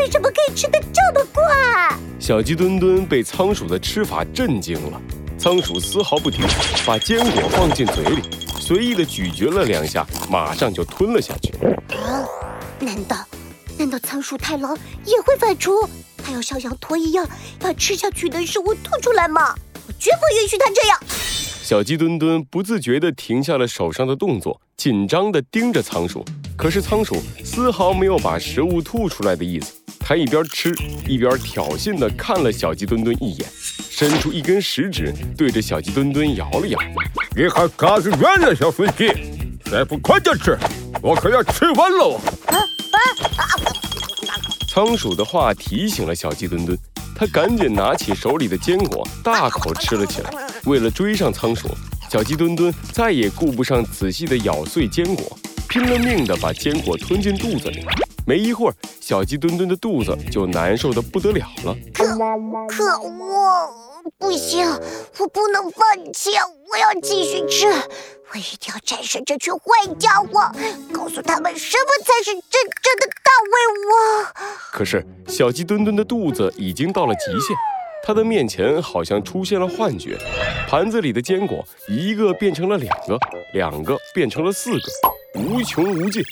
为什么可以吃的这么快？小鸡墩墩被仓鼠的吃法震惊了。仓鼠丝毫不停，把坚果放进嘴里，随意的咀嚼了两下，马上就吞了下去。啊，难道难道仓鼠太郎也会反刍？他要像羊驼一样把吃下去的食物吐出来吗？我绝不允许他这样。小鸡墩墩不自觉地停下了手上的动作，紧张地盯着仓鼠。可是仓鼠丝毫没有把食物吐出来的意思，它一边吃一边挑衅的看了小鸡墩墩一眼。伸出一根食指，对着小鸡墩墩摇了摇。你还嘎子远了，小飞机！再不快点吃，我可要吃完喽！啊啊啊！仓鼠的话提醒了小鸡墩墩，他赶紧拿起手里的坚果，大口吃了起来。为了追上仓鼠，小鸡墩墩再也顾不上仔细的咬碎坚果，拼了命的把坚果吞进肚子里。没一会儿，小鸡墩墩的肚子就难受的不得了了。可可恶！不行，我不能放弃，我要继续吃，我一定要战胜这群坏家伙，告诉他们什么才是真正的大胃王。可是小鸡墩墩的肚子已经到了极限，他的面前好像出现了幻觉，盘子里的坚果一个变成了两个，两个变成了四个，无穷无尽。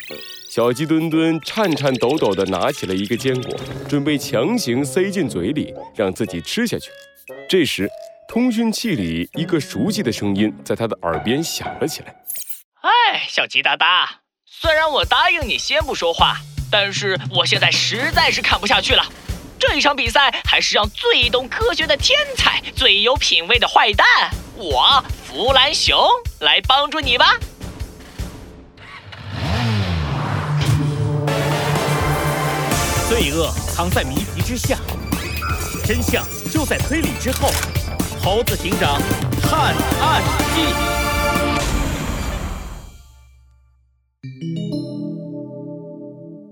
小鸡墩墩颤颤抖抖地拿起了一个坚果，准备强行塞进嘴里，让自己吃下去。这时，通讯器里一个熟悉的声音在他的耳边响了起来：“哎，小鸡大大，虽然我答应你先不说话，但是我现在实在是看不下去了。这一场比赛还是让最懂科学的天才、最有品味的坏蛋我弗兰熊来帮助你吧。罪恶藏在谜题之下，真相。”就在推理之后，猴子警长探案记。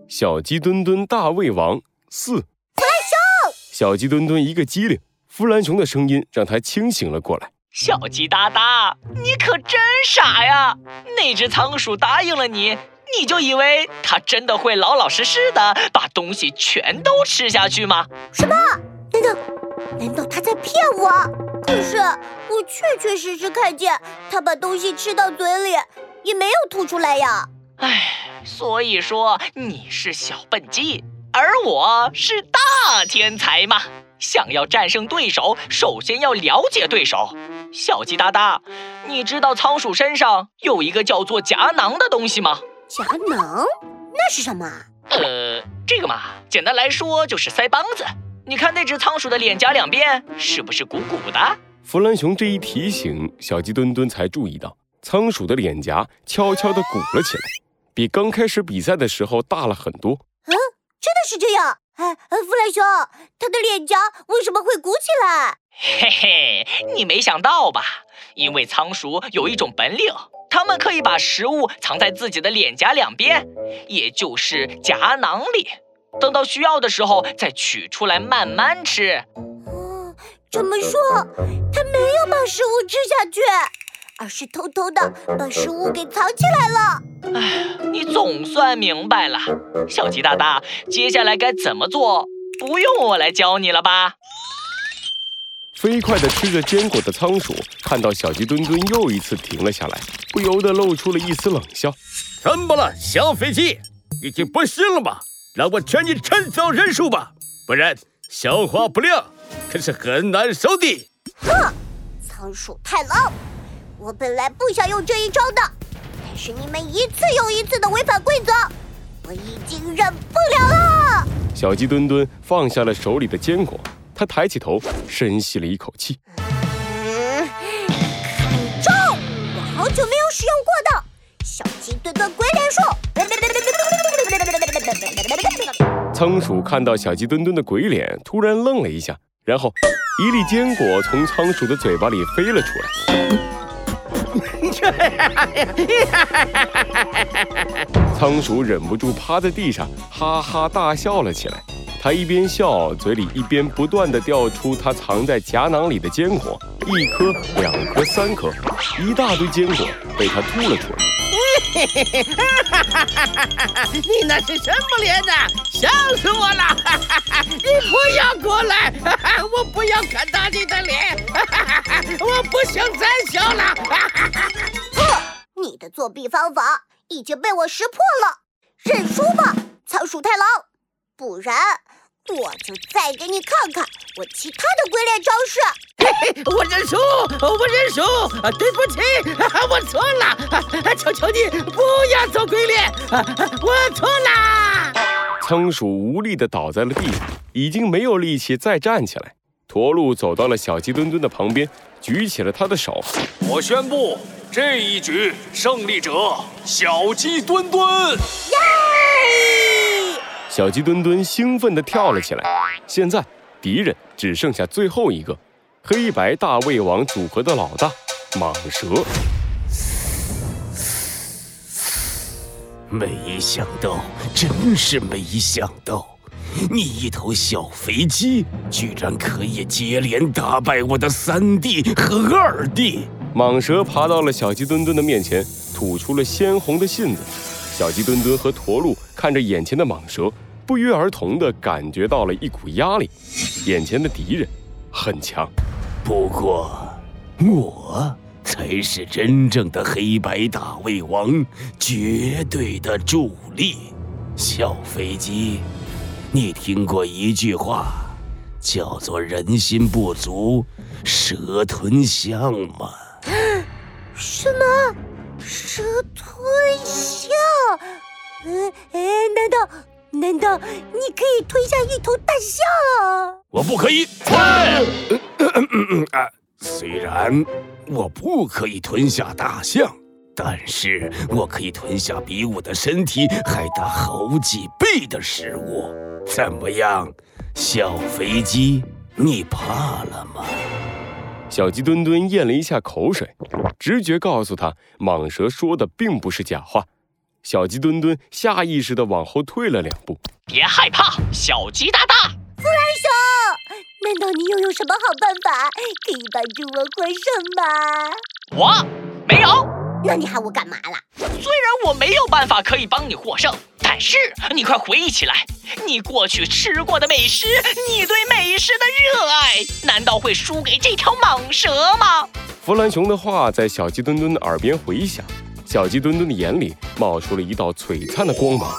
小鸡墩墩大胃王四。弗兰熊。小鸡墩墩一个机灵，弗兰熊的声音让他清醒了过来。小鸡哒哒，你可真傻呀！那只仓鼠答应了你，你就以为它真的会老老实实的把东西全都吃下去吗？什么？难道？难道他在骗我？可是我确确实实看见他把东西吃到嘴里，也没有吐出来呀。唉，所以说你是小笨鸡，而我是大天才嘛。想要战胜对手，首先要了解对手。小鸡哒哒，你知道仓鼠身上有一个叫做夹囊的东西吗？夹囊？那是什么？呃，这个嘛，简单来说就是腮帮子。你看那只仓鼠的脸颊两边是不是鼓鼓的？弗兰熊这一提醒，小鸡墩墩才注意到仓鼠的脸颊悄悄地鼓了起来，比刚开始比赛的时候大了很多。嗯，真的是这样。哎，弗兰熊，它的脸颊为什么会鼓起来？嘿嘿，你没想到吧？因为仓鼠有一种本领，它们可以把食物藏在自己的脸颊两边，也就是颊囊里。等到需要的时候再取出来慢慢吃。哦，这么说，他没有把食物吃下去，而是偷偷的把食物给藏起来了。哎，你总算明白了，小鸡大大，接下来该怎么做？不用我来教你了吧？飞快的吃着坚果的仓鼠看到小鸡墩墩又一次停了下来，不由得露出了一丝冷笑：“怎么了，小飞机？已经不行了吧？”让我劝你趁早认输吧，不然消化不良可是很难受的。哼，仓鼠太郎，我本来不想用这一招的，但是你们一次又一次的违反规则，我已经忍不了了。小鸡墩墩放下了手里的坚果，他抬起头，深吸了一口气。嗯，看招！我好久没有使用过的小鸡墩墩鬼脸术。仓鼠看到小鸡墩墩的鬼脸，突然愣了一下，然后一粒坚果从仓鼠的嘴巴里飞了出来。仓鼠忍不住趴在地上，哈哈大笑了起来。它一边笑，嘴里一边不断的掉出它藏在夹囊里的坚果，一颗、两颗、三颗，一大堆坚果被它吐了出来。哈哈哈！哈你那是什么脸呐？笑死我了！你不要过来，我不要看到你的脸，我不想再笑了。哼，你的作弊方法已经被我识破了，认输吧，仓鼠太郎，不然我就再给你看看我其他的鬼脸招式。嘿嘿我认输，我认输，对不起，我错了，求求你不要做鬼脸，我错了。仓鼠无力地倒在了地上，已经没有力气再站起来。驼鹿走到了小鸡墩墩的旁边，举起了他的手。我宣布，这一局胜利者小鸡墩墩。耶！小鸡墩墩兴奋地跳了起来。现在敌人只剩下最后一个，黑白大胃王组合的老大蟒蛇。没想到，真是没想到，你一头小肥鸡居然可以接连打败我的三弟和二弟。蟒蛇爬到了小鸡墩墩的面前，吐出了鲜红的信子。小鸡墩墩和驼鹿看着眼前的蟒蛇，不约而同地感觉到了一股压力。眼前的敌人很强，不过我才是真正的黑白大胃王，绝对的助力。小飞机，你听过一句话，叫做“人心不足，蛇吞象”吗？什么？蛇吞象？嗯，哎，难道难道你可以吞下一头大象？我不可以。啊，虽然我不可以吞下大象，但是我可以吞下比我的身体还大好几倍的食物。怎么样，小飞机，你怕了吗？小鸡墩墩咽了一下口水，直觉告诉他，蟒蛇说的并不是假话。小鸡墩墩下意识地往后退了两步。别害怕，小鸡大大。弗兰熊，难道你又有什么好办法可以帮助我获胜吗？我没有。那你喊我干嘛啦？虽然我没有办法可以帮你获胜，但是你快回忆起来，你过去吃过的美食，你对美食的热爱，难道会输给这条蟒蛇吗？弗兰熊的话在小鸡墩墩的耳边回响，小鸡墩墩的眼里冒出了一道璀璨的光芒。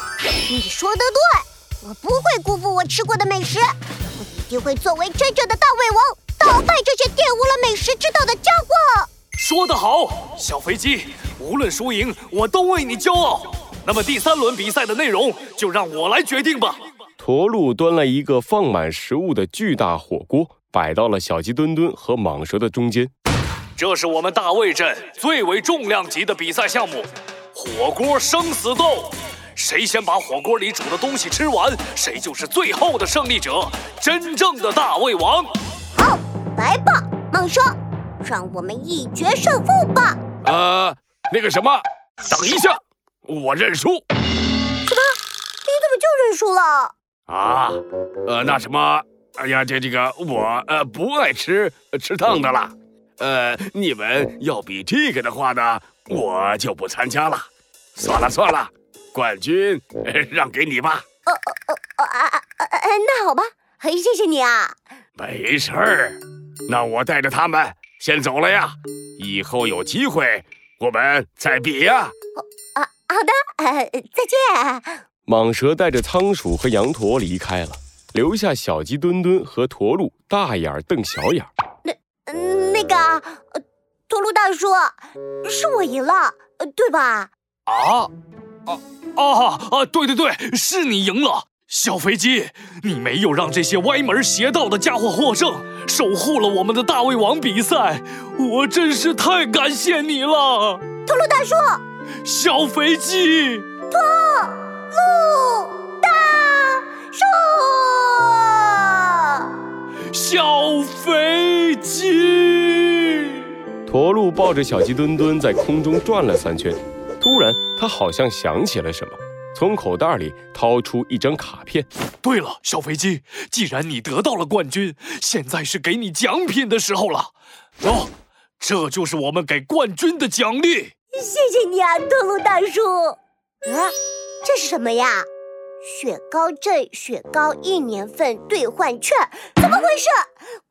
你说的对，我不会辜负我吃过的美食，我一定会作为真正的大胃王，打败这些玷污了美食之道的家伙。说得好，小飞机，无论输赢，我都为你骄傲。那么第三轮比赛的内容就让我来决定吧。驼鹿端了一个放满食物的巨大火锅，摆到了小鸡墩墩和蟒蛇的中间。这是我们大卫镇最为重量级的比赛项目——火锅生死斗。谁先把火锅里煮的东西吃完，谁就是最后的胜利者，真正的大胃王。好，来吧，猛兽。让我们一决胜负吧！呃，那个什么，等一下，我认输。什么？你怎么就认输了？啊，呃，那什么，哎呀，这这个我呃不爱吃吃烫的了。呃，你们要比这个的话呢，我就不参加了。算了算了，冠军让给你吧。哦哦哦啊啊啊！那好吧，谢谢你啊。没事儿，那我带着他们。先走了呀，以后有机会我们再比呀。啊，好的，呃，再见。蟒蛇带着仓鼠和羊驼离开了，留下小鸡墩墩和驼鹿大眼瞪小眼。那，那个，驼鹿大叔，是我赢了，对吧？啊，啊，啊啊！对对对，是你赢了。小飞机，你没有让这些歪门邪道的家伙获胜，守护了我们的大胃王比赛，我真是太感谢你了！驼鹿大叔，小飞机，驼鹿大叔，小飞机，驼鹿抱着小鸡墩墩在空中转了三圈，突然他好像想起了什么。从口袋里掏出一张卡片。对了，小飞机，既然你得到了冠军，现在是给你奖品的时候了。哦，这就是我们给冠军的奖励。谢谢你啊，托鲁大叔。啊，这是什么呀？雪糕镇雪糕一年份兑换券，怎怎么回事？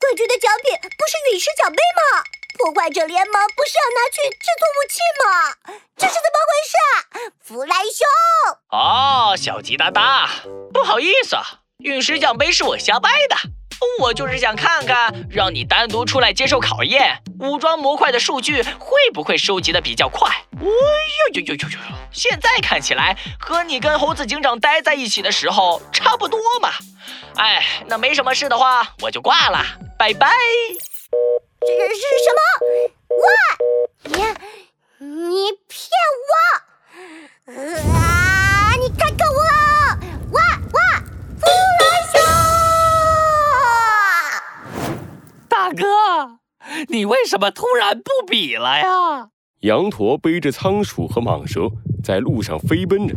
冠军的奖品不是陨石奖杯吗？破坏者联盟不是要拿去制作武器吗？这是怎么回事？弗莱兄！哦，小鸡大大，不好意思，陨石奖杯是我瞎掰的。我就是想看看，让你单独出来接受考验，武装模块的数据会不会收集的比较快？哎呦呦呦呦呦！现在看起来和你跟猴子警长待在一起的时候差不多嘛。哎，那没什么事的话，我就挂了，拜拜。这是什么？喂，你你骗我！啊，你为什么突然不比了呀？羊驼背着仓鼠和蟒蛇在路上飞奔着，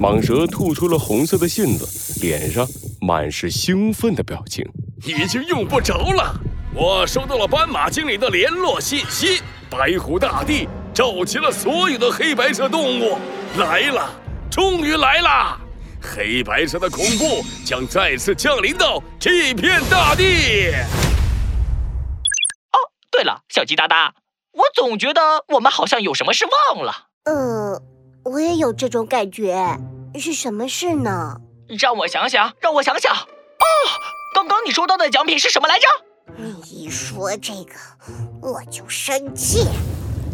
蟒蛇吐出了红色的信子，脸上满是兴奋的表情。已经用不着了。我收到了斑马经理的联络信息，白虎大帝召集了所有的黑白色动物来了，终于来了！黑白色的恐怖将再次降临到这片大地。哦，对了，小鸡哒哒，我总觉得我们好像有什么事忘了。呃，我也有这种感觉，是什么事呢？让我想想，让我想想。哦，刚刚你收到的奖品是什么来着？你一说这个，我就生气。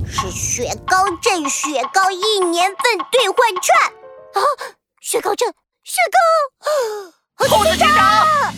是雪糕镇雪糕一年份兑换券啊！雪糕镇，雪糕，猴子警长。